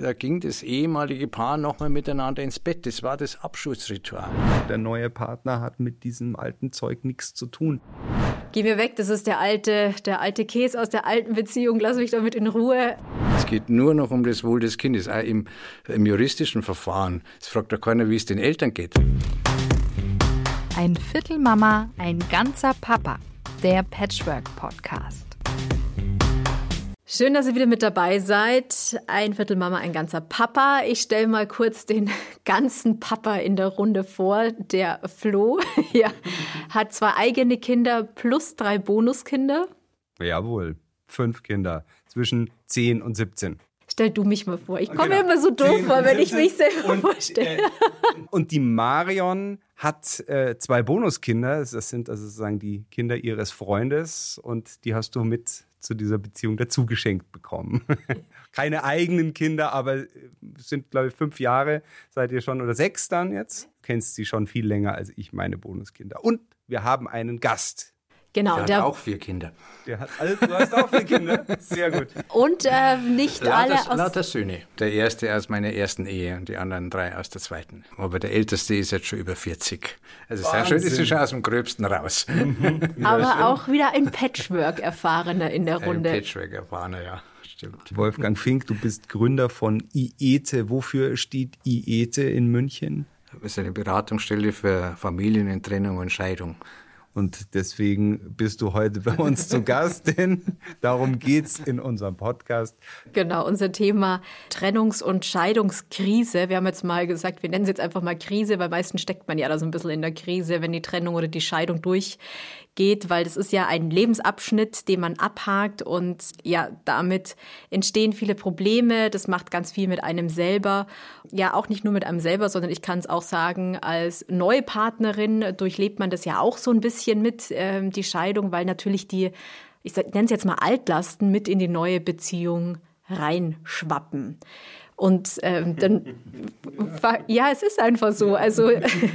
Da ging das ehemalige Paar nochmal miteinander ins Bett. Das war das Abschlussritual. Der neue Partner hat mit diesem alten Zeug nichts zu tun. Geh mir weg, das ist der alte, der alte Käse aus der alten Beziehung. Lass mich damit in Ruhe. Es geht nur noch um das Wohl des Kindes, auch im, im juristischen Verfahren. Es fragt doch keiner, wie es den Eltern geht. Ein Viertel Mama, ein ganzer Papa. Der Patchwork Podcast. Schön, dass ihr wieder mit dabei seid. Ein Viertel Mama, ein ganzer Papa. Ich stelle mal kurz den ganzen Papa in der Runde vor. Der Flo ja, hat zwei eigene Kinder plus drei Bonuskinder. Jawohl, fünf Kinder zwischen 10 und 17. Stell du mich mal vor. Ich komme genau. immer so doof vor, wenn ich mich selber und, vorstelle. Äh, und die Marion hat äh, zwei Bonuskinder. Das sind also sozusagen die Kinder ihres Freundes und die hast du mit zu dieser Beziehung dazu geschenkt bekommen. Keine eigenen Kinder, aber sind, glaube ich, fünf Jahre seid ihr schon oder sechs dann jetzt. Du kennst sie schon viel länger als ich, meine Bonuskinder. Und wir haben einen Gast Genau. Der, der hat auch vier Kinder. Der hat, also, du hast auch vier Kinder? Sehr gut. Und äh, nicht lauter, alle aus... Lauter Söhne. Der erste aus meiner ersten Ehe und die anderen drei aus der zweiten. Aber der älteste ist jetzt schon über 40. Also sehr schön, ist schon aus dem Gröbsten raus. Mhm. Aber schön. auch wieder ein Patchwork-Erfahrener in der Runde. Ein Patchwork-Erfahrener, ja. Stimmt. Wolfgang Fink, du bist Gründer von IETE. Wofür steht IETE in München? Das ist eine Beratungsstelle für Familien in Trennung und Scheidung. Und deswegen bist du heute bei uns zu Gast, denn darum geht es in unserem Podcast. Genau, unser Thema Trennungs- und Scheidungskrise. Wir haben jetzt mal gesagt, wir nennen es jetzt einfach mal Krise, weil meistens steckt man ja da so ein bisschen in der Krise, wenn die Trennung oder die Scheidung durch geht, weil das ist ja ein Lebensabschnitt, den man abhakt und ja, damit entstehen viele Probleme. Das macht ganz viel mit einem selber. Ja, auch nicht nur mit einem selber, sondern ich kann es auch sagen, als neue Partnerin durchlebt man das ja auch so ein bisschen mit, äh, die Scheidung, weil natürlich die, ich nenne es jetzt mal Altlasten, mit in die neue Beziehung reinschwappen. Und ähm, dann, ja, es ist einfach so. Also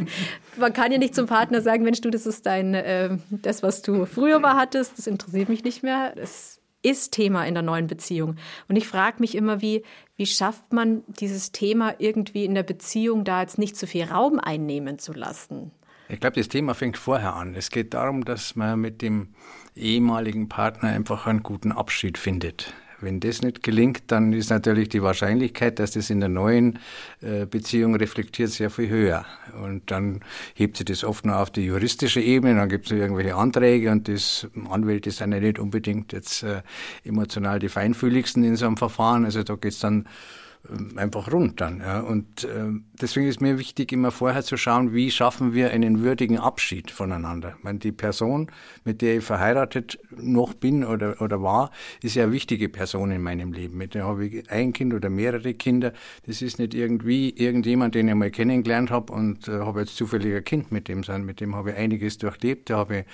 man kann ja nicht zum Partner sagen, Mensch, du, das ist dein, äh, das, was du früher mal hattest, das interessiert mich nicht mehr. Das ist Thema in der neuen Beziehung. Und ich frage mich immer, wie, wie schafft man dieses Thema irgendwie in der Beziehung da jetzt nicht zu viel Raum einnehmen zu lassen? Ich glaube, das Thema fängt vorher an. Es geht darum, dass man mit dem ehemaligen Partner einfach einen guten Abschied findet. Wenn das nicht gelingt, dann ist natürlich die Wahrscheinlichkeit, dass das in der neuen äh, Beziehung reflektiert, sehr viel höher. Und dann hebt sich das oft nur auf die juristische Ebene, dann gibt es irgendwelche Anträge und das Anwälte sind ja nicht unbedingt jetzt äh, emotional die feinfühligsten in so einem Verfahren. Also da geht es dann einfach rund dann. Ja. Und äh, deswegen ist mir wichtig, immer vorher zu schauen, wie schaffen wir einen würdigen Abschied voneinander. Ich meine, die Person, mit der ich verheiratet noch bin oder, oder war, ist ja eine wichtige Person in meinem Leben. Mit der habe ich ein Kind oder mehrere Kinder. Das ist nicht irgendwie irgendjemand, den ich mal kennengelernt habe und äh, habe jetzt zufällig ein Kind mit dem sein. Mit dem habe ich einiges durchlebt. Da habe ich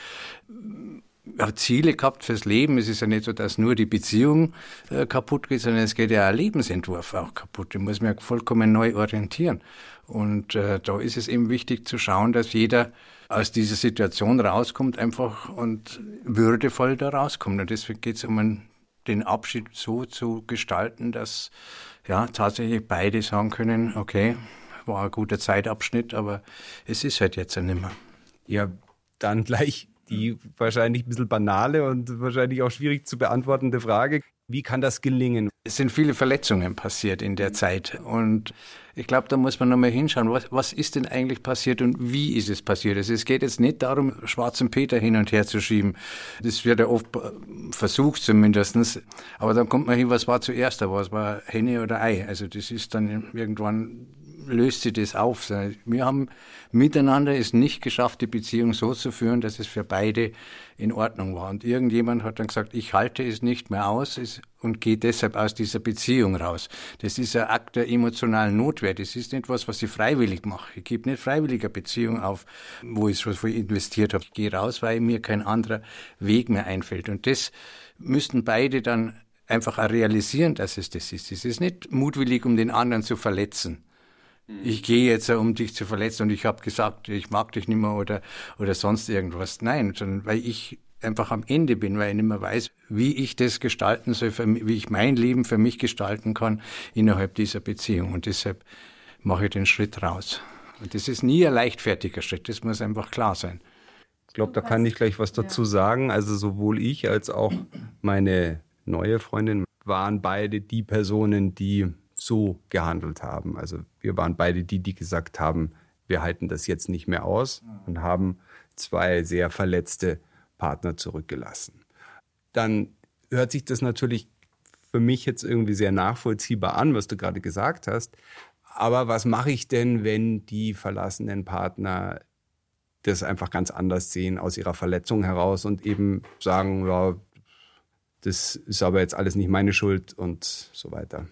Ziele gehabt fürs Leben. Es ist ja nicht so, dass nur die Beziehung äh, kaputt geht, sondern es geht ja ein Lebensentwurf auch kaputt. Den muss ja vollkommen neu orientieren. Und äh, da ist es eben wichtig zu schauen, dass jeder aus dieser Situation rauskommt einfach und würdevoll da rauskommt. Und deswegen geht es um einen, den Abschied so zu gestalten, dass ja tatsächlich beide sagen können, okay, war ein guter Zeitabschnitt, aber es ist halt jetzt ja nimmer. Ja, dann gleich die wahrscheinlich ein bisschen banale und wahrscheinlich auch schwierig zu beantwortende Frage. Wie kann das gelingen? Es sind viele Verletzungen passiert in der Zeit. Und ich glaube, da muss man nochmal hinschauen, was, was ist denn eigentlich passiert und wie ist es passiert? Also es geht jetzt nicht darum, schwarzen Peter hin und her zu schieben. Das wird ja oft versucht zumindestens. Aber dann kommt man hin, was war zuerst da? Was war Henne oder Ei? Also das ist dann irgendwann löst sie das auf. Wir haben miteinander es nicht geschafft, die Beziehung so zu führen, dass es für beide in Ordnung war. Und irgendjemand hat dann gesagt, ich halte es nicht mehr aus und gehe deshalb aus dieser Beziehung raus. Das ist ein Akt der emotionalen Notwehr. Das ist nicht was, was ich freiwillig mache. Ich gebe nicht freiwillig eine Beziehung auf, wo ich so viel investiert habe. Ich gehe raus, weil mir kein anderer Weg mehr einfällt. Und das müssten beide dann einfach auch realisieren, dass es das ist. Es ist nicht mutwillig, um den anderen zu verletzen ich gehe jetzt, um dich zu verletzen und ich habe gesagt, ich mag dich nicht mehr oder, oder sonst irgendwas. Nein, sondern weil ich einfach am Ende bin, weil ich nicht mehr weiß, wie ich das gestalten soll, wie ich mein Leben für mich gestalten kann innerhalb dieser Beziehung. Und deshalb mache ich den Schritt raus. Und das ist nie ein leichtfertiger Schritt, das muss einfach klar sein. Ich glaube, da kann ich gleich was dazu sagen. Also sowohl ich als auch meine neue Freundin waren beide die Personen, die so gehandelt haben. Also wir waren beide die, die gesagt haben, wir halten das jetzt nicht mehr aus und haben zwei sehr verletzte Partner zurückgelassen. Dann hört sich das natürlich für mich jetzt irgendwie sehr nachvollziehbar an, was du gerade gesagt hast. Aber was mache ich denn, wenn die verlassenen Partner das einfach ganz anders sehen aus ihrer Verletzung heraus und eben sagen, ja, das ist aber jetzt alles nicht meine Schuld und so weiter.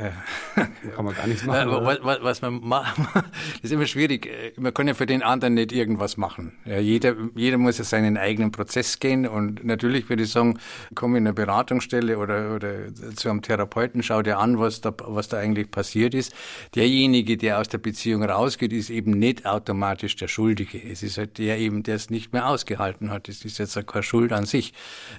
uh, Kann man gar nichts machen. Was, was, was, man macht, das ist immer schwierig. Man kann ja für den anderen nicht irgendwas machen. Ja, jeder, jeder muss ja seinen eigenen Prozess gehen und natürlich würde ich sagen, komm in eine Beratungsstelle oder, oder zu einem Therapeuten, schau dir an, was da, was da eigentlich passiert ist. Derjenige, der aus der Beziehung rausgeht, ist eben nicht automatisch der Schuldige. Es ist halt der eben, der es nicht mehr ausgehalten hat. Es ist jetzt keine Schuld an sich.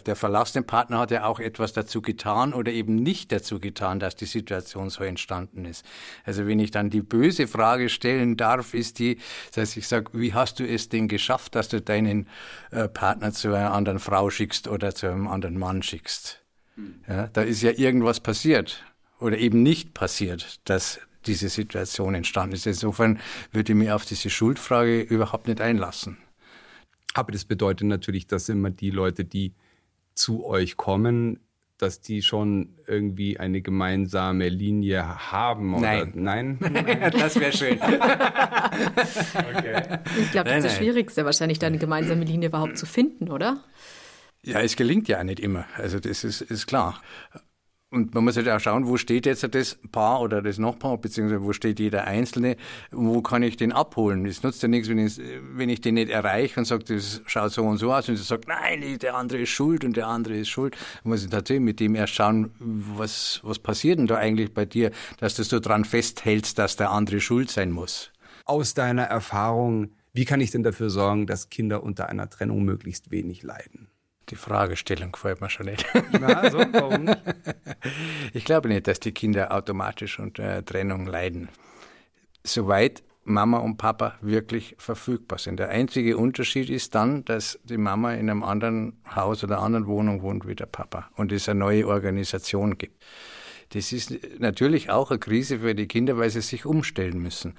Der verlassene Partner hat ja auch etwas dazu getan oder eben nicht dazu getan, dass die Situation so entstanden ist. Also wenn ich dann die böse Frage stellen darf, ist die, das heißt, ich sage, wie hast du es denn geschafft, dass du deinen äh, Partner zu einer anderen Frau schickst oder zu einem anderen Mann schickst? Hm. Ja, da ist ja irgendwas passiert oder eben nicht passiert, dass diese Situation entstanden ist. Insofern würde ich mir auf diese Schuldfrage überhaupt nicht einlassen. Aber das bedeutet natürlich, dass immer die Leute, die zu euch kommen, dass die schon irgendwie eine gemeinsame Linie haben? Oder? Nein. Nein? das wäre schön. okay. Ich glaube, das ist das Schwierigste, wahrscheinlich da eine gemeinsame Linie überhaupt zu finden, oder? Ja, es gelingt ja nicht immer. Also das ist, ist klar. Und man muss halt auch schauen, wo steht jetzt das Paar oder das Nachbar, beziehungsweise wo steht jeder Einzelne, wo kann ich den abholen. Es nutzt ja nichts, wenn ich, wenn ich den nicht erreiche und sage, das schaut so und so aus und sie sagt, nein, der andere ist schuld und der andere ist schuld. Dann muss ich tatsächlich mit dem erst schauen, was, was passiert denn da eigentlich bei dir, dass du so dran festhältst, dass der andere schuld sein muss. Aus deiner Erfahrung, wie kann ich denn dafür sorgen, dass Kinder unter einer Trennung möglichst wenig leiden? Die Fragestellung gefällt mir schon nicht. Na, so, warum nicht? Ich glaube nicht, dass die Kinder automatisch unter Trennung leiden. Soweit Mama und Papa wirklich verfügbar sind. Der einzige Unterschied ist dann, dass die Mama in einem anderen Haus oder anderen Wohnung wohnt wie der Papa und es eine neue Organisation gibt. Das ist natürlich auch eine Krise für die Kinder, weil sie sich umstellen müssen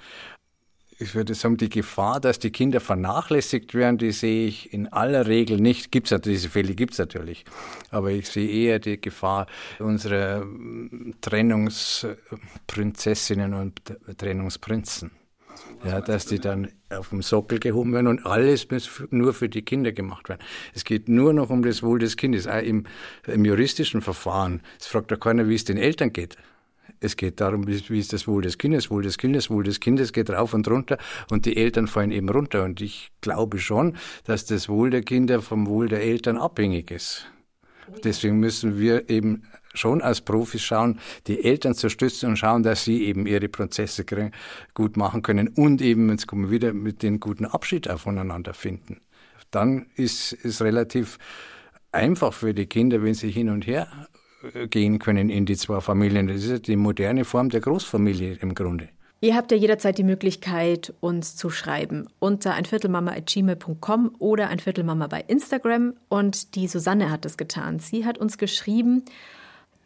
ich würde sagen, die Gefahr, dass die Kinder vernachlässigt werden, die sehe ich in aller Regel nicht. Gibt's natürlich, diese Fälle gibt es natürlich. Aber ich sehe eher die Gefahr unserer ähm, Trennungsprinzessinnen und Trennungsprinzen. Ja, dass die dann auf dem Sockel gehoben werden und alles muss nur für die Kinder gemacht werden. Es geht nur noch um das Wohl des Kindes, auch im, im juristischen Verfahren. Es fragt doch keiner, wie es den Eltern geht. Es geht darum, wie ist das Wohl des Kindes, Wohl des Kindes, Wohl des Kindes geht rauf und runter und die Eltern fallen eben runter. Und ich glaube schon, dass das Wohl der Kinder vom Wohl der Eltern abhängig ist. Deswegen müssen wir eben schon als Profis schauen, die Eltern zu stützen und schauen, dass sie eben ihre Prozesse gut machen können und eben, jetzt kommen wir wieder, mit den guten Abschied auch voneinander finden. Dann ist es relativ einfach für die Kinder, wenn sie hin und her gehen können in die zwei Familien. Das ist die moderne Form der Großfamilie im Grunde. Ihr habt ja jederzeit die Möglichkeit, uns zu schreiben unter einviertelmama.gmail.com oder einviertelmama bei Instagram. Und die Susanne hat das getan. Sie hat uns geschrieben,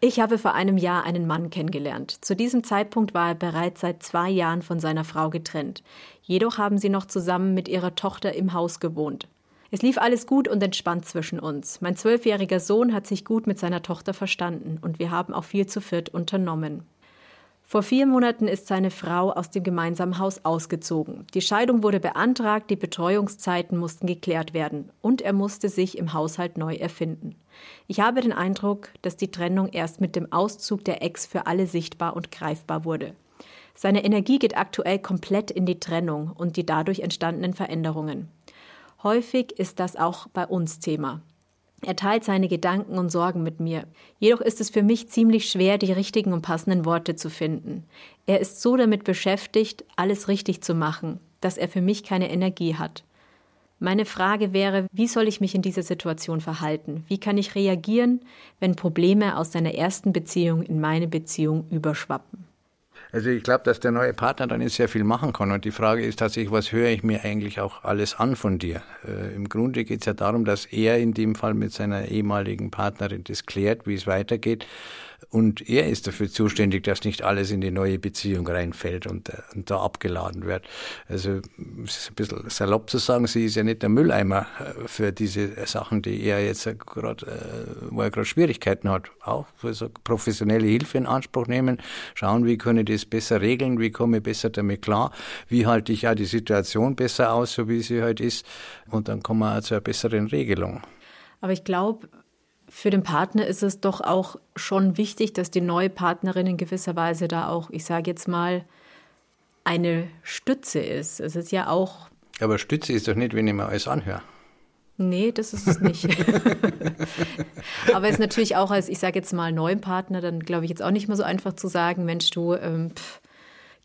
ich habe vor einem Jahr einen Mann kennengelernt. Zu diesem Zeitpunkt war er bereits seit zwei Jahren von seiner Frau getrennt. Jedoch haben sie noch zusammen mit ihrer Tochter im Haus gewohnt. Es lief alles gut und entspannt zwischen uns. Mein zwölfjähriger Sohn hat sich gut mit seiner Tochter verstanden und wir haben auch viel zu viert unternommen. Vor vier Monaten ist seine Frau aus dem gemeinsamen Haus ausgezogen. Die Scheidung wurde beantragt, die Betreuungszeiten mussten geklärt werden und er musste sich im Haushalt neu erfinden. Ich habe den Eindruck, dass die Trennung erst mit dem Auszug der Ex für alle sichtbar und greifbar wurde. Seine Energie geht aktuell komplett in die Trennung und die dadurch entstandenen Veränderungen. Häufig ist das auch bei uns Thema. Er teilt seine Gedanken und Sorgen mit mir. Jedoch ist es für mich ziemlich schwer, die richtigen und passenden Worte zu finden. Er ist so damit beschäftigt, alles richtig zu machen, dass er für mich keine Energie hat. Meine Frage wäre, wie soll ich mich in dieser Situation verhalten? Wie kann ich reagieren, wenn Probleme aus deiner ersten Beziehung in meine Beziehung überschwappen? Also ich glaube, dass der neue Partner dann jetzt sehr viel machen kann. Und die Frage ist tatsächlich, was höre ich mir eigentlich auch alles an von dir? Äh, Im Grunde geht es ja darum, dass er in dem Fall mit seiner ehemaligen Partnerin das klärt, wie es weitergeht. Und er ist dafür zuständig, dass nicht alles in die neue Beziehung reinfällt und, äh, und da abgeladen wird. Also es ist ein bisschen salopp zu sagen, sie ist ja nicht der Mülleimer äh, für diese Sachen, die er jetzt gerade, äh, wo er gerade Schwierigkeiten hat. Auch für so professionelle Hilfe in Anspruch nehmen, schauen, wie kann ich das besser regeln, wie komme ich besser damit klar, wie halte ich ja die Situation besser aus, so wie sie halt ist. Und dann kommen wir zu einer besseren Regelung. Aber ich glaube, für den Partner ist es doch auch schon wichtig, dass die neue Partnerin in gewisser Weise da auch, ich sage jetzt mal, eine Stütze ist. Es ist ja auch. Aber Stütze ist doch nicht, wenn ich mir alles anhöre. Nee, das ist es nicht. Aber es ist natürlich auch als, ich sage jetzt mal, neuen Partner, dann glaube ich jetzt auch nicht mehr so einfach zu sagen, Mensch, du, ähm, pff,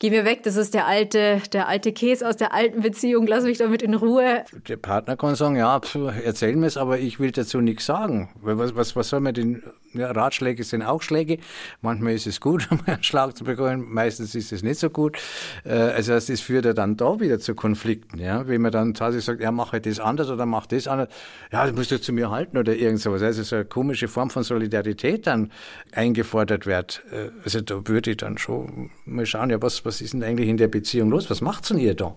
geh mir weg, das ist der alte, der alte Käse aus der alten Beziehung, lass mich damit in Ruhe. Der Partner kann sagen, ja, erzähl mir es, aber ich will dazu nichts sagen. Was, was, was soll man denn, ja, Ratschläge sind auch Schläge. Manchmal ist es gut, einen Schlag zu bekommen, meistens ist es nicht so gut. Äh, also das führt ja dann da wieder zu Konflikten, ja. Wenn man dann tatsächlich sagt, ja, mache das anders oder mach das anders, ja, das musst du zu mir halten oder irgend sowas. Also so eine komische Form von Solidarität dann eingefordert wird. Äh, also da würde ich dann schon mal schauen, ja, was, was was ist denn eigentlich in der Beziehung los? Was macht's denn ihr da?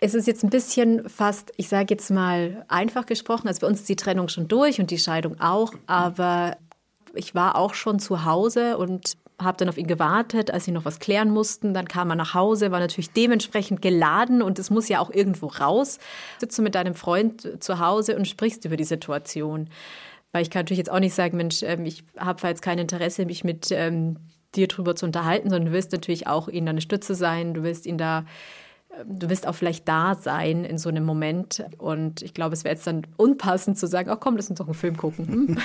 Es ist jetzt ein bisschen fast, ich sage jetzt mal einfach gesprochen, also bei uns ist die Trennung schon durch und die Scheidung auch, aber ich war auch schon zu Hause und habe dann auf ihn gewartet, als sie noch was klären mussten. Dann kam er nach Hause, war natürlich dementsprechend geladen und es muss ja auch irgendwo raus. Sitzt du mit deinem Freund zu Hause und sprichst über die Situation. Weil ich kann natürlich jetzt auch nicht sagen, Mensch, ähm, ich habe jetzt kein Interesse, mich mit ähm, dir drüber zu unterhalten, sondern du willst natürlich auch ihnen eine Stütze sein, du willst ihn da du wirst auch vielleicht da sein in so einem Moment. Und ich glaube, es wäre jetzt dann unpassend zu sagen, ach komm, lass uns doch einen Film gucken. Hm?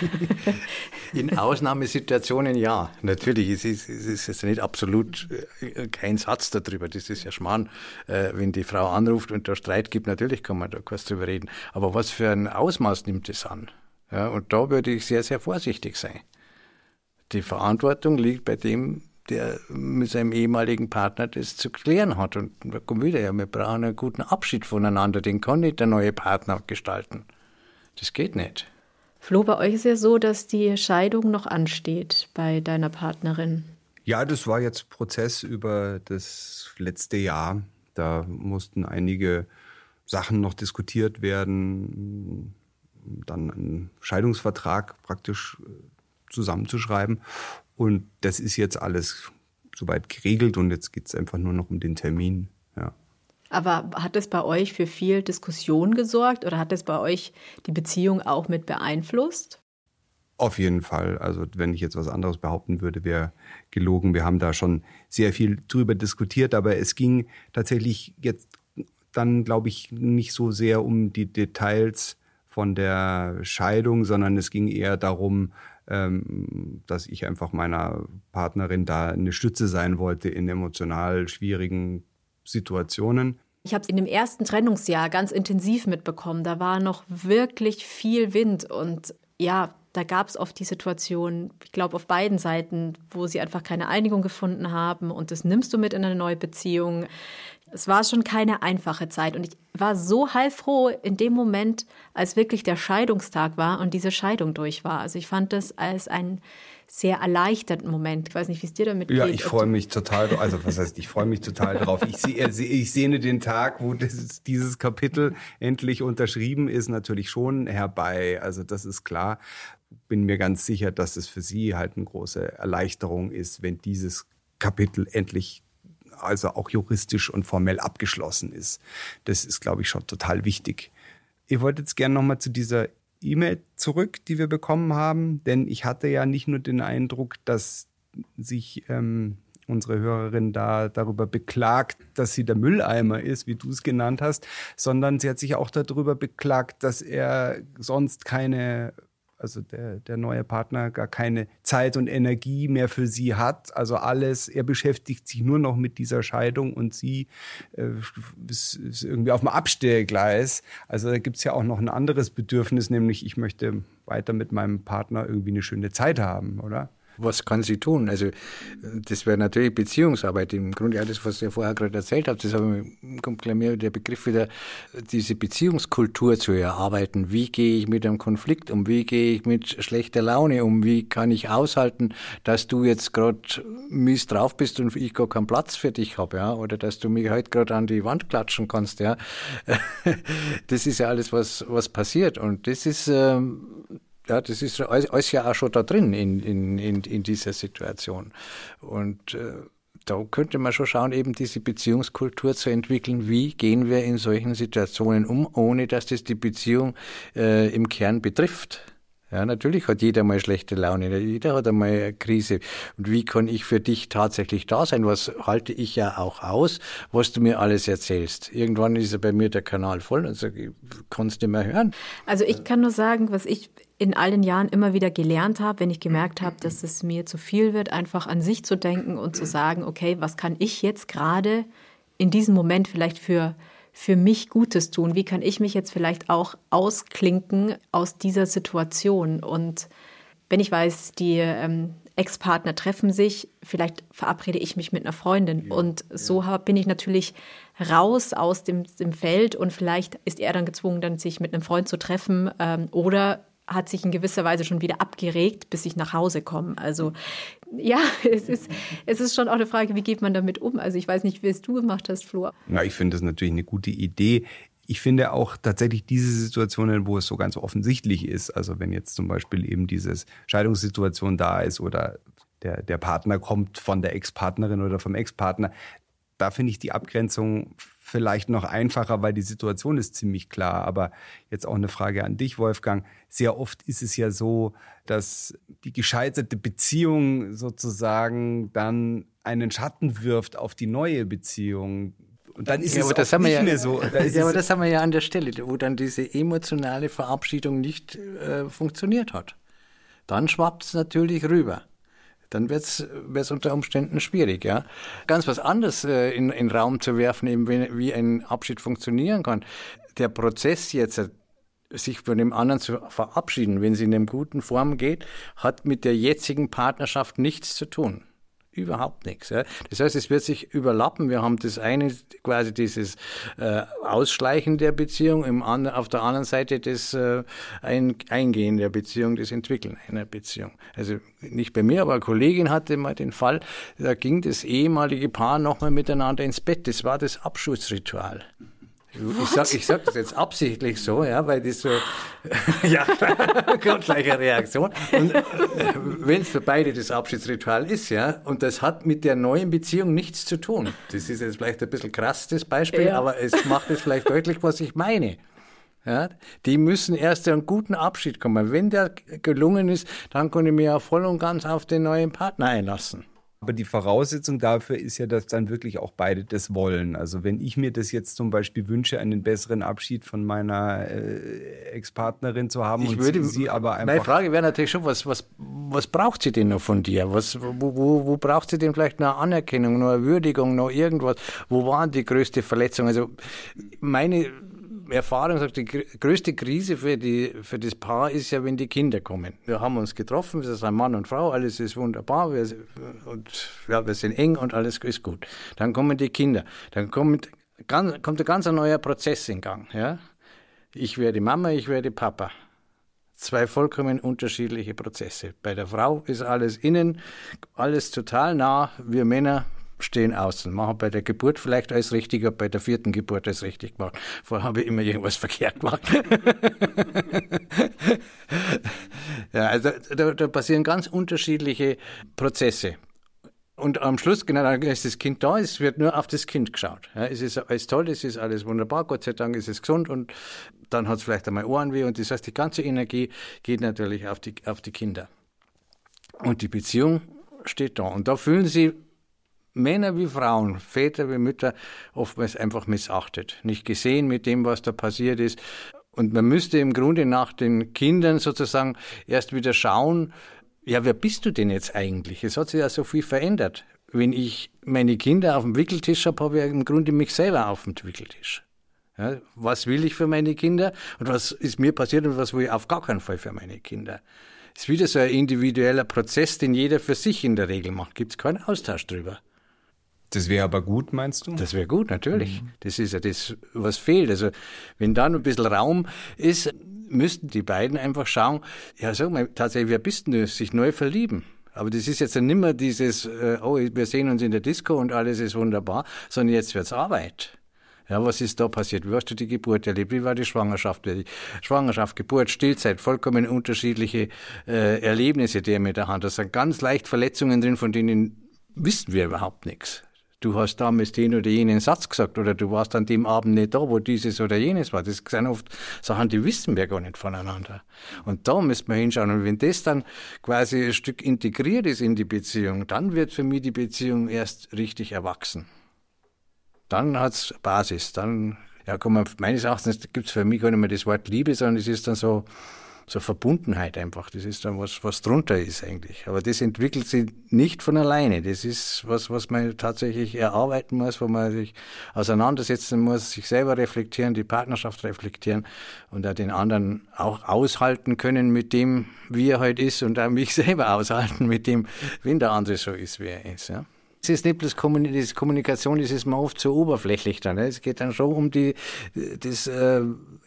In Ausnahmesituationen ja. Natürlich, es ist, es ist nicht absolut äh, kein Satz darüber. Das ist ja Schmarrn. Äh, wenn die Frau anruft und da Streit gibt, natürlich kann man da kurz drüber reden. Aber was für ein Ausmaß nimmt es an? Ja, und da würde ich sehr, sehr vorsichtig sein. Die Verantwortung liegt bei dem, der mit seinem ehemaligen Partner das zu klären hat. Und da kommen wieder, ja, wir brauchen einen guten Abschied voneinander. Den kann nicht der neue Partner gestalten. Das geht nicht. Flo, bei euch ist ja so, dass die Scheidung noch ansteht bei deiner Partnerin. Ja, das war jetzt Prozess über das letzte Jahr. Da mussten einige Sachen noch diskutiert werden. Dann ein Scheidungsvertrag praktisch zusammenzuschreiben. Und das ist jetzt alles soweit geregelt und jetzt geht es einfach nur noch um den Termin. Ja. Aber hat es bei euch für viel Diskussion gesorgt oder hat es bei euch die Beziehung auch mit beeinflusst? Auf jeden Fall. Also wenn ich jetzt was anderes behaupten würde, wäre gelogen. Wir haben da schon sehr viel drüber diskutiert, aber es ging tatsächlich jetzt dann, glaube ich, nicht so sehr um die Details von der Scheidung, sondern es ging eher darum, dass ich einfach meiner Partnerin da eine Stütze sein wollte in emotional schwierigen Situationen. Ich habe es in dem ersten Trennungsjahr ganz intensiv mitbekommen. Da war noch wirklich viel Wind und ja, da gab es oft die Situation, ich glaube auf beiden Seiten, wo sie einfach keine Einigung gefunden haben und das nimmst du mit in eine neue Beziehung. Es war schon keine einfache Zeit und ich war so heilfroh in dem Moment, als wirklich der Scheidungstag war und diese Scheidung durch war. Also ich fand das als einen sehr erleichterten Moment. Ich weiß nicht, wie es dir damit ja, geht. Ja, ich freue mich total, also was heißt, ich freue mich total drauf. Ich, seh, ich sehne den Tag, wo das, dieses Kapitel endlich unterschrieben ist, natürlich schon herbei. Also das ist klar. Bin mir ganz sicher, dass es für sie halt eine große Erleichterung ist, wenn dieses Kapitel endlich also auch juristisch und formell abgeschlossen ist. Das ist, glaube ich, schon total wichtig. Ich wollte jetzt gerne nochmal zu dieser E-Mail zurück, die wir bekommen haben, denn ich hatte ja nicht nur den Eindruck, dass sich ähm, unsere Hörerin da darüber beklagt, dass sie der Mülleimer ist, wie du es genannt hast, sondern sie hat sich auch darüber beklagt, dass er sonst keine also der, der neue Partner gar keine Zeit und Energie mehr für sie hat. Also alles, er beschäftigt sich nur noch mit dieser Scheidung und sie äh, ist, ist irgendwie auf dem Abstellgleis. Also da gibt es ja auch noch ein anderes Bedürfnis, nämlich ich möchte weiter mit meinem Partner irgendwie eine schöne Zeit haben, oder? Was kann sie tun? Also das wäre natürlich Beziehungsarbeit. Im Grunde alles, was ihr vorher gerade erzählt habt, das kommt gleich mehr der Begriff wieder, diese Beziehungskultur zu erarbeiten. Wie gehe ich mit einem Konflikt um? Wie gehe ich mit schlechter Laune um? Wie kann ich aushalten, dass du jetzt gerade mies drauf bist und ich gar keinen Platz für dich habe, ja? Oder dass du mich heute gerade an die Wand klatschen kannst, ja? das ist ja alles, was, was passiert. Und das ist, ähm, ja, das ist alles ja auch schon da drin in, in, in, in dieser Situation. Und äh, da könnte man schon schauen, eben diese Beziehungskultur zu entwickeln. Wie gehen wir in solchen Situationen um, ohne dass das die Beziehung äh, im Kern betrifft? Ja, natürlich hat jeder mal schlechte Laune, jeder hat einmal eine Krise. Und wie kann ich für dich tatsächlich da sein? Was halte ich ja auch aus, was du mir alles erzählst? Irgendwann ist ja bei mir der Kanal voll und sage, kannst du mehr hören. Also ich kann nur sagen, was ich in all den Jahren immer wieder gelernt habe, wenn ich gemerkt habe, dass es mir zu viel wird, einfach an sich zu denken und zu sagen, okay, was kann ich jetzt gerade in diesem Moment vielleicht für, für mich Gutes tun? Wie kann ich mich jetzt vielleicht auch ausklinken aus dieser Situation? Und wenn ich weiß, die ähm, Ex-Partner treffen sich, vielleicht verabrede ich mich mit einer Freundin. Ja, und so ja. bin ich natürlich raus aus dem, dem, Feld und vielleicht ist er dann gezwungen, dann sich mit einem Freund zu treffen ähm, oder hat sich in gewisser Weise schon wieder abgeregt, bis ich nach Hause komme. Also ja, es ist, es ist schon auch eine Frage, wie geht man damit um? Also ich weiß nicht, wie es du gemacht hast, Flo. Ja, ich finde das natürlich eine gute Idee. Ich finde auch tatsächlich diese Situationen, wo es so ganz offensichtlich ist, also wenn jetzt zum Beispiel eben diese Scheidungssituation da ist oder der, der Partner kommt von der Ex-Partnerin oder vom Ex-Partner, da finde ich die Abgrenzung vielleicht noch einfacher, weil die Situation ist ziemlich klar. Aber jetzt auch eine Frage an dich, Wolfgang. Sehr oft ist es ja so, dass die gescheiterte Beziehung sozusagen dann einen Schatten wirft auf die neue Beziehung. Und dann ist ja, es auch nicht ja, mehr so. Da ja, aber das haben wir ja an der Stelle, wo dann diese emotionale Verabschiedung nicht äh, funktioniert hat. Dann schwappt es natürlich rüber dann wird es unter Umständen schwierig. Ja? Ganz was anderes äh, in, in Raum zu werfen, eben wie, wie ein Abschied funktionieren kann. Der Prozess jetzt, äh, sich von dem anderen zu verabschieden, wenn es in einer guten Form geht, hat mit der jetzigen Partnerschaft nichts zu tun überhaupt nichts. Ja. Das heißt, es wird sich überlappen. Wir haben das eine, quasi dieses äh, Ausschleichen der Beziehung, im anderen, auf der anderen Seite das äh, ein, Eingehen der Beziehung, das Entwickeln einer Beziehung. Also nicht bei mir, aber eine Kollegin hatte mal den Fall, da ging das ehemalige Paar nochmal miteinander ins Bett. Das war das Abschussritual. Ich sag, ich sag das jetzt absichtlich so, ja, weil das so, ja, kommt gleich eine Reaktion. Und äh, wenn es für beide das Abschiedsritual ist, ja, und das hat mit der neuen Beziehung nichts zu tun. Das ist jetzt vielleicht ein bisschen krass, das Beispiel, ja. aber es macht es vielleicht deutlich, was ich meine. Ja, die müssen erst einen guten Abschied kommen. Wenn der gelungen ist, dann kann ich mich ja voll und ganz auf den neuen Partner einlassen. Aber die Voraussetzung dafür ist ja, dass dann wirklich auch beide das wollen. Also wenn ich mir das jetzt zum Beispiel wünsche, einen besseren Abschied von meiner äh, Ex-Partnerin zu haben ich und würde, sie aber einfach... Meine Frage wäre natürlich schon, was, was, was braucht sie denn noch von dir? Was, wo, wo, wo braucht sie denn vielleicht noch Anerkennung, noch Würdigung, noch irgendwas? Wo waren die größte Verletzung? Also meine Erfahrung sagt, die größte Krise für, die, für das Paar ist ja, wenn die Kinder kommen. Wir haben uns getroffen, wir sind Mann und Frau, alles ist wunderbar, wir, und, ja, wir sind eng und alles ist gut. Dann kommen die Kinder, dann kommt, ganz, kommt ein ganz neuer Prozess in Gang. Ja? Ich werde Mama, ich werde Papa. Zwei vollkommen unterschiedliche Prozesse. Bei der Frau ist alles innen, alles total nah. Wir Männer stehen außen. Machen bei der Geburt vielleicht alles richtig, bei der vierten Geburt alles richtig gemacht. Vorher habe ich immer irgendwas verkehrt gemacht. ja, also da, da passieren ganz unterschiedliche Prozesse. Und am Schluss, genau, dann ist das Kind da, es wird nur auf das Kind geschaut. Ja, es ist alles toll, es ist alles wunderbar, Gott sei Dank ist es gesund und dann hat es vielleicht einmal Ohrenweh und das heißt, die ganze Energie geht natürlich auf die, auf die Kinder. Und die Beziehung steht da. Und da fühlen sie Männer wie Frauen, Väter wie Mütter oftmals einfach missachtet, nicht gesehen mit dem, was da passiert ist. Und man müsste im Grunde nach den Kindern sozusagen erst wieder schauen, ja, wer bist du denn jetzt eigentlich? Es hat sich ja so viel verändert. Wenn ich meine Kinder auf dem Wickeltisch habe, habe ich im Grunde mich selber auf dem Wickeltisch. Ja, was will ich für meine Kinder und was ist mir passiert und was will ich auf gar keinen Fall für meine Kinder? Ist wieder so ein individueller Prozess, den jeder für sich in der Regel macht. Gibt es keinen Austausch drüber. Das wäre aber gut, meinst du? Das wäre gut, natürlich. Mhm. Das ist ja das, was fehlt. Also, wenn da noch ein bisschen Raum ist, müssten die beiden einfach schauen, ja, sag mal, tatsächlich, wer bist du, sich neu verlieben. Aber das ist jetzt nicht mehr dieses, äh, oh, wir sehen uns in der Disco und alles ist wunderbar, sondern jetzt wird's Arbeit. Ja, was ist da passiert? Wie hast du die Geburt erlebt? Wie war die Schwangerschaft? Die Schwangerschaft, Geburt, Stillzeit, vollkommen unterschiedliche äh, Erlebnisse, die er mit der Hand. Da sind ganz leicht Verletzungen drin, von denen wissen wir überhaupt nichts du hast damals den oder jenen Satz gesagt oder du warst an dem Abend nicht da, wo dieses oder jenes war. Das sind oft Sachen, die wissen wir gar nicht voneinander. Und da müssen wir hinschauen. Und wenn das dann quasi ein Stück integriert ist in die Beziehung, dann wird für mich die Beziehung erst richtig erwachsen. Dann hat's Basis. Dann, ja, kann man, meines Erachtens gibt's für mich gar nicht mehr das Wort Liebe, sondern es ist dann so, so Verbundenheit einfach. Das ist dann was, was drunter ist eigentlich. Aber das entwickelt sich nicht von alleine. Das ist was, was man tatsächlich erarbeiten muss, wo man sich auseinandersetzen muss, sich selber reflektieren, die Partnerschaft reflektieren und auch den anderen auch aushalten können mit dem, wie er heute halt ist und auch mich selber aushalten mit dem, wenn der andere so ist, wie er ist. Ja. Es ist nicht bloß Kommunikation, das ist mir oft zu oberflächlich dann. Ne? Es geht dann schon um die, das äh,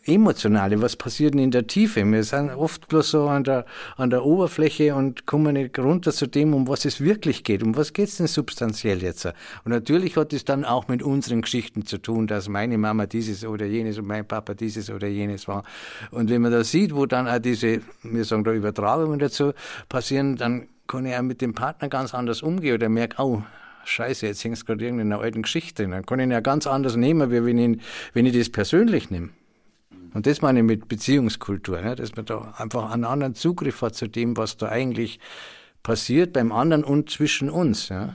Emotionale, was passiert denn in der Tiefe. Wir sind oft bloß so an der, an der Oberfläche und kommen nicht runter zu dem, um was es wirklich geht. Um was geht es denn substanziell jetzt? Und natürlich hat es dann auch mit unseren Geschichten zu tun, dass meine Mama dieses oder jenes und mein Papa dieses oder jenes war. Und wenn man da sieht, wo dann auch diese, wir sagen da Übertragungen dazu passieren, dann kann ich auch mit dem Partner ganz anders umgehen oder merke, oh, Scheiße, jetzt hängst du gerade in einer alten Geschichte. Dann kann ich ihn ja ganz anders nehmen, wie wenn ich, wenn ich das persönlich nehme. Und das meine ich mit Beziehungskultur, ne? dass man da einfach einen anderen Zugriff hat zu dem, was da eigentlich passiert beim anderen und zwischen uns. Ja?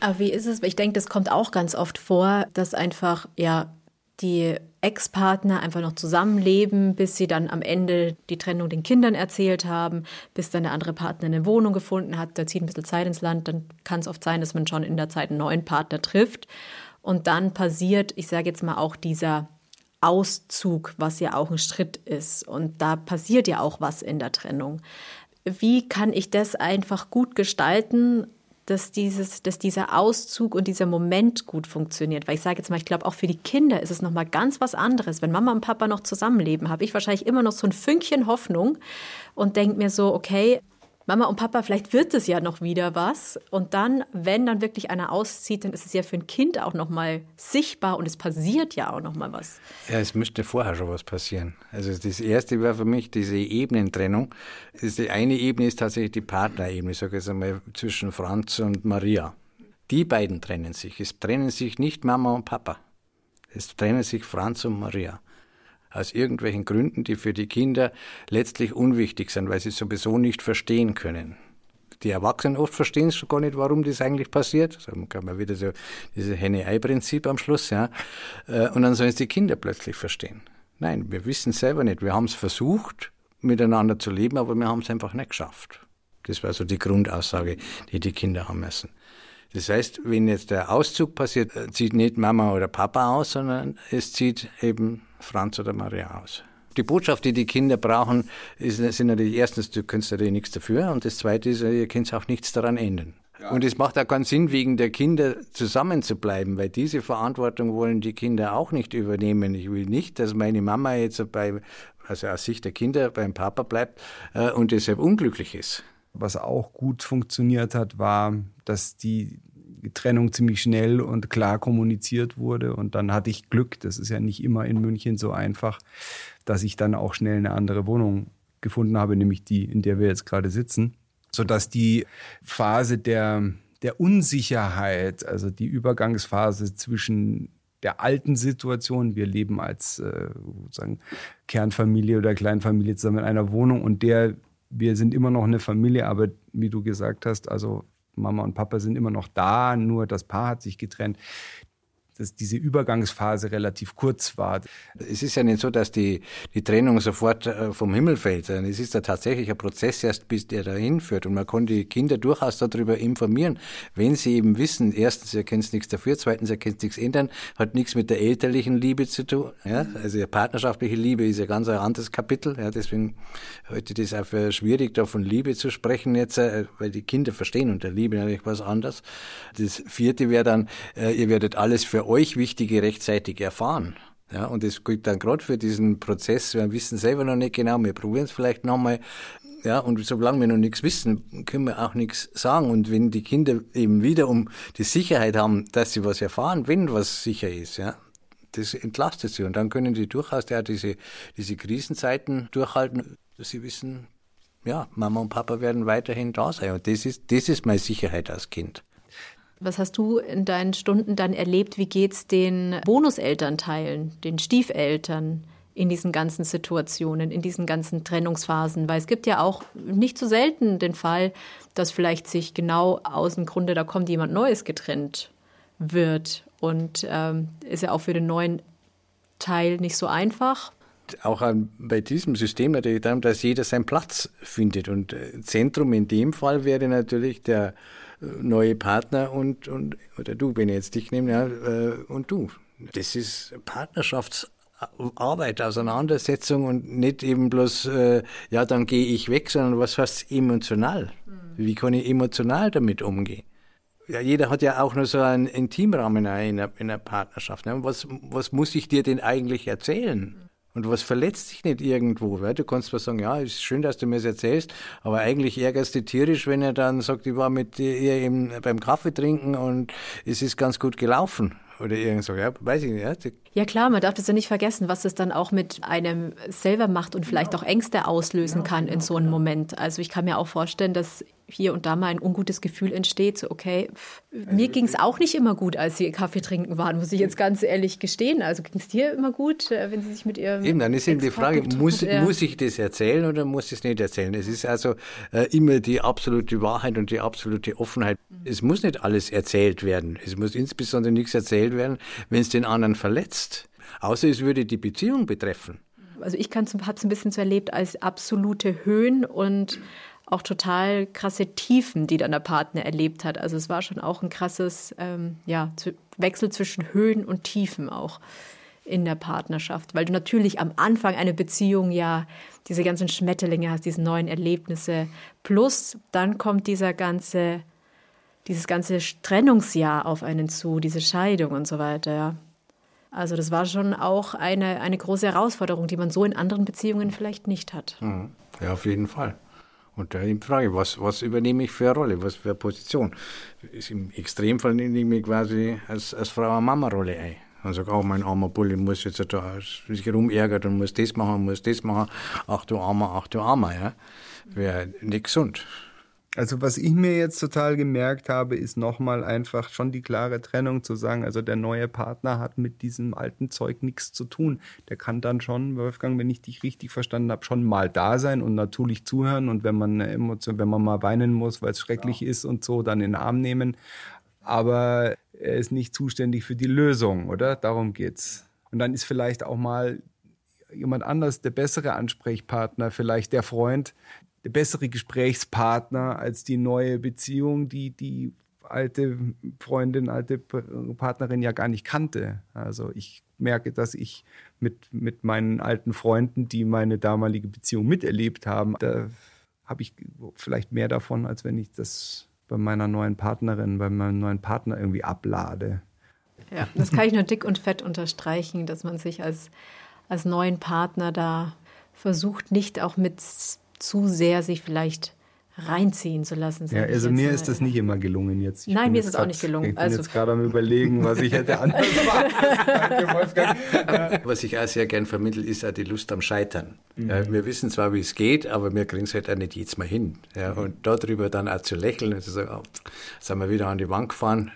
Aber wie ist es? Ich denke, das kommt auch ganz oft vor, dass einfach ja die Ex-Partner einfach noch zusammenleben, bis sie dann am Ende die Trennung den Kindern erzählt haben, bis dann der andere Partner eine Wohnung gefunden hat, da zieht ein bisschen Zeit ins Land, dann kann es oft sein, dass man schon in der Zeit einen neuen Partner trifft. Und dann passiert, ich sage jetzt mal auch dieser Auszug, was ja auch ein Schritt ist. Und da passiert ja auch was in der Trennung. Wie kann ich das einfach gut gestalten, dass, dieses, dass dieser Auszug und dieser Moment gut funktioniert. Weil ich sage jetzt mal, ich glaube, auch für die Kinder ist es nochmal ganz was anderes. Wenn Mama und Papa noch zusammenleben, habe ich wahrscheinlich immer noch so ein Fünkchen Hoffnung und denke mir so, okay, Mama und Papa, vielleicht wird es ja noch wieder was. Und dann, wenn dann wirklich einer auszieht, dann ist es ja für ein Kind auch noch mal sichtbar und es passiert ja auch noch mal was. Ja, es müsste vorher schon was passieren. Also das erste war für mich diese Ebenentrennung. Die eine Ebene ist tatsächlich die Partnerebene, ich sage jetzt einmal zwischen Franz und Maria. Die beiden trennen sich. Es trennen sich nicht Mama und Papa. Es trennen sich Franz und Maria aus irgendwelchen Gründen, die für die Kinder letztlich unwichtig sind, weil sie es sowieso nicht verstehen können. Die Erwachsenen oft verstehen es schon gar nicht, warum das eigentlich passiert. Da kann man wieder so dieses Henne-Ei-Prinzip am Schluss, ja. Äh, und dann sollen es die Kinder plötzlich verstehen. Nein, wir wissen es selber nicht. Wir haben es versucht, miteinander zu leben, aber wir haben es einfach nicht geschafft. Das war so die Grundaussage, die die Kinder haben müssen. Das heißt, wenn jetzt der Auszug passiert, äh, zieht nicht Mama oder Papa aus, sondern es zieht eben Franz oder Maria aus. Die Botschaft, die die Kinder brauchen, ist, sind natürlich erstens, du kannst natürlich nichts dafür und das zweite ist, ihr könnt auch nichts daran ändern. Ja. Und es macht auch keinen Sinn, wegen der Kinder zusammen zu bleiben, weil diese Verantwortung wollen die Kinder auch nicht übernehmen. Ich will nicht, dass meine Mama jetzt bei, also aus Sicht der Kinder beim Papa bleibt äh, und deshalb unglücklich ist. Was auch gut funktioniert hat, war, dass die Trennung ziemlich schnell und klar kommuniziert wurde. Und dann hatte ich Glück, das ist ja nicht immer in München so einfach, dass ich dann auch schnell eine andere Wohnung gefunden habe, nämlich die, in der wir jetzt gerade sitzen, sodass die Phase der, der Unsicherheit, also die Übergangsphase zwischen der alten Situation, wir leben als äh, sozusagen Kernfamilie oder Kleinfamilie zusammen in einer Wohnung und der, wir sind immer noch eine Familie, aber wie du gesagt hast, also Mama und Papa sind immer noch da, nur das Paar hat sich getrennt. Dass diese Übergangsphase relativ kurz war. Es ist ja nicht so, dass die, die Trennung sofort äh, vom Himmel fällt, sondern es ist ja tatsächlich ein Prozess erst, bis der dahin führt. Und man kann die Kinder durchaus darüber informieren, wenn sie eben wissen, erstens, ihr kennt nichts dafür, zweitens, ihr kennt nichts ändern, hat nichts mit der elterlichen Liebe zu tun. Ja? Also die partnerschaftliche Liebe ist ja ganz ein anderes Kapitel. Ja? Deswegen ich das auch für schwierig, da von Liebe zu sprechen jetzt, äh, weil die Kinder verstehen unter Liebe natürlich was anderes. Das vierte wäre dann, äh, ihr werdet alles für euch Wichtige rechtzeitig erfahren. Ja, und das gilt dann gerade für diesen Prozess. Wir wissen selber noch nicht genau, wir probieren es vielleicht nochmal. Ja, und solange wir noch nichts wissen, können wir auch nichts sagen. Und wenn die Kinder eben wieder um die Sicherheit haben, dass sie was erfahren, wenn was sicher ist, ja, das entlastet sie. Und dann können die durchaus ja diese, diese Krisenzeiten durchhalten, dass sie wissen, ja, Mama und Papa werden weiterhin da sein. Und das ist, das ist meine Sicherheit als Kind. Was hast du in deinen Stunden dann erlebt? Wie geht's den Bonuselternteilen, den Stiefeltern in diesen ganzen Situationen, in diesen ganzen Trennungsphasen? Weil es gibt ja auch nicht so selten den Fall, dass vielleicht sich genau aus dem Grunde, da kommt jemand Neues getrennt wird. Und ähm, ist ja auch für den neuen Teil nicht so einfach auch an, bei diesem System natürlich darum, dass jeder seinen Platz findet. Und äh, Zentrum in dem Fall wäre natürlich der neue Partner und, und oder du, wenn ich jetzt dich nehme, ja, äh, und du. Das ist Partnerschaftsarbeit, Auseinandersetzung und nicht eben bloß, äh, ja, dann gehe ich weg, sondern was heißt emotional? Wie kann ich emotional damit umgehen? Ja, jeder hat ja auch nur so einen Intimrahmen in einer, in einer Partnerschaft. Ne? Was, was muss ich dir denn eigentlich erzählen? Und was verletzt dich nicht irgendwo? Weil du kannst zwar sagen, ja, ist schön, dass du mir das erzählst, aber eigentlich ärgerst du tierisch, wenn er dann sagt, ich war mit ihr eben beim Kaffee trinken und es ist ganz gut gelaufen. Oder irgend so, ja, weiß ich nicht. Ja. ja klar, man darf das ja nicht vergessen, was es dann auch mit einem selber macht und vielleicht auch Ängste auslösen kann in so einem Moment. Also ich kann mir auch vorstellen, dass hier und da mal ein ungutes Gefühl entsteht, so okay, pff, mir ging es auch nicht immer gut, als Sie Kaffee trinken waren, muss ich jetzt ganz ehrlich gestehen. Also ging es dir immer gut, äh, wenn Sie sich mit Ihrem Eben, dann ist eben die Frage, muss, muss ich das erzählen oder muss ich es nicht erzählen? Es ist also äh, immer die absolute Wahrheit und die absolute Offenheit. Es muss nicht alles erzählt werden. Es muss insbesondere nichts erzählt werden, wenn es den anderen verletzt. Außer es würde die Beziehung betreffen. Also ich habe es ein bisschen so erlebt als absolute Höhen und auch total krasse Tiefen, die dann der Partner erlebt hat. Also es war schon auch ein krasses ähm, ja, Wechsel zwischen Höhen und Tiefen auch in der Partnerschaft, weil du natürlich am Anfang einer Beziehung ja diese ganzen Schmetterlinge hast, diese neuen Erlebnisse, plus dann kommt dieser ganze, dieses ganze Trennungsjahr auf einen zu, diese Scheidung und so weiter. Ja. Also das war schon auch eine, eine große Herausforderung, die man so in anderen Beziehungen vielleicht nicht hat. Mhm. Ja, auf jeden Fall. Und da die Frage, was, was übernehme ich für eine Rolle, was für eine Position? Ist Im Extremfall nehme ich mich quasi als, als Frau eine Mama-Rolle ein. Und sage, oh, mein armer Bulli muss jetzt da sich rumärgern und muss das machen, muss das machen. Ach du Armer, ach du Armer, ja. Wäre nicht gesund. Also was ich mir jetzt total gemerkt habe, ist nochmal einfach schon die klare Trennung zu sagen, also der neue Partner hat mit diesem alten Zeug nichts zu tun. Der kann dann schon, Wolfgang, wenn ich dich richtig verstanden habe, schon mal da sein und natürlich zuhören und wenn man Emotion, wenn man mal weinen muss, weil es schrecklich ja. ist und so, dann in den Arm nehmen. Aber er ist nicht zuständig für die Lösung, oder? Darum geht's. Und dann ist vielleicht auch mal jemand anders der bessere Ansprechpartner, vielleicht der Freund, der bessere Gesprächspartner als die neue Beziehung, die die alte Freundin, alte Partnerin ja gar nicht kannte. Also ich merke, dass ich mit, mit meinen alten Freunden, die meine damalige Beziehung miterlebt haben, da habe ich vielleicht mehr davon, als wenn ich das bei meiner neuen Partnerin, bei meinem neuen Partner irgendwie ablade. Ja, das kann ich nur dick und fett unterstreichen, dass man sich als, als neuen Partner da versucht, nicht auch mit zu sehr sich vielleicht reinziehen zu lassen. Ja, also mir ist das nicht immer gelungen jetzt. Ich Nein, mir ist es auch nicht gelungen. Ich bin also jetzt gerade am überlegen, was ich hätte anders machen Danke, Was ich auch sehr gern vermittle, ist auch die Lust am Scheitern. Mhm. Ja, wir wissen zwar, wie es geht, aber wir kriegen es halt auch nicht jetzt mal hin. Ja, mhm. Und darüber dann auch zu lächeln und zu sagen, oh, sind wir wieder an die Wand gefahren,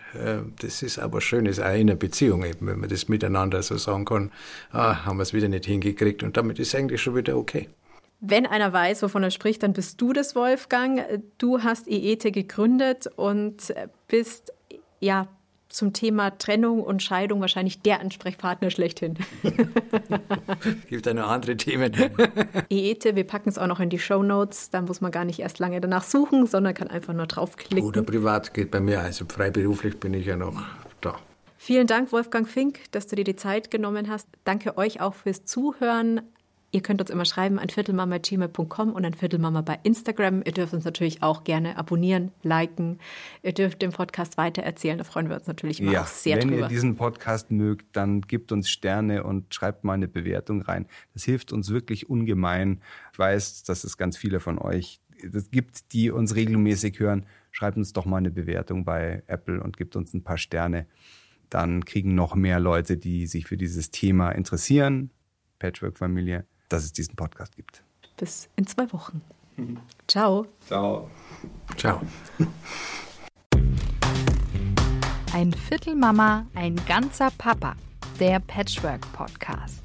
das ist aber schön, ist auch in einer Beziehung eben, wenn man das miteinander so sagen kann, ah, haben wir es wieder nicht hingekriegt und damit ist es eigentlich schon wieder okay. Wenn einer weiß, wovon er spricht, dann bist du das, Wolfgang. Du hast IETE gegründet und bist ja zum Thema Trennung und Scheidung wahrscheinlich der Ansprechpartner schlechthin. Gibt ja noch andere Themen. EETE, wir packen es auch noch in die Show Notes. Da muss man gar nicht erst lange danach suchen, sondern kann einfach nur draufklicken. Oder privat geht bei mir. Also freiberuflich bin ich ja noch da. Vielen Dank, Wolfgang Fink, dass du dir die Zeit genommen hast. Danke euch auch fürs Zuhören. Ihr könnt uns immer schreiben an viertelmama.gmail.com und an Viertelmama bei Instagram. Ihr dürft uns natürlich auch gerne abonnieren, liken. Ihr dürft den Podcast weitererzählen. Da freuen wir uns natürlich immer ja, auch sehr wenn drüber. Wenn ihr diesen Podcast mögt, dann gebt uns Sterne und schreibt mal eine Bewertung rein. Das hilft uns wirklich ungemein. Ich weiß, dass es ganz viele von euch das gibt, die uns regelmäßig hören. Schreibt uns doch mal eine Bewertung bei Apple und gebt uns ein paar Sterne. Dann kriegen noch mehr Leute, die sich für dieses Thema interessieren, Patchwork-Familie, dass es diesen Podcast gibt. Bis in zwei Wochen. Ciao. Ciao. Ciao. Ein Viertel Mama, ein ganzer Papa. Der Patchwork Podcast.